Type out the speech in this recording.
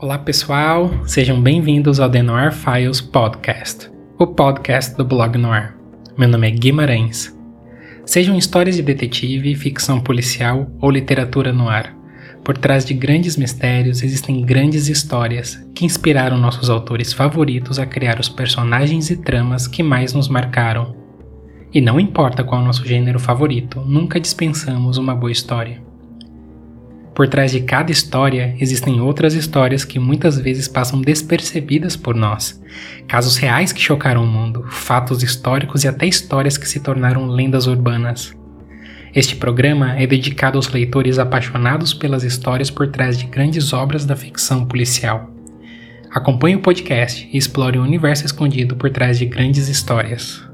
Olá pessoal, sejam bem-vindos ao The Noir Files Podcast, o podcast do blog Noir. Meu nome é Guimarães. Sejam histórias de detetive, ficção policial ou literatura no ar, por trás de grandes mistérios existem grandes histórias que inspiraram nossos autores favoritos a criar os personagens e tramas que mais nos marcaram. E não importa qual nosso gênero favorito, nunca dispensamos uma boa história. Por trás de cada história existem outras histórias que muitas vezes passam despercebidas por nós. Casos reais que chocaram o mundo, fatos históricos e até histórias que se tornaram lendas urbanas. Este programa é dedicado aos leitores apaixonados pelas histórias por trás de grandes obras da ficção policial. Acompanhe o podcast e explore o universo escondido por trás de grandes histórias.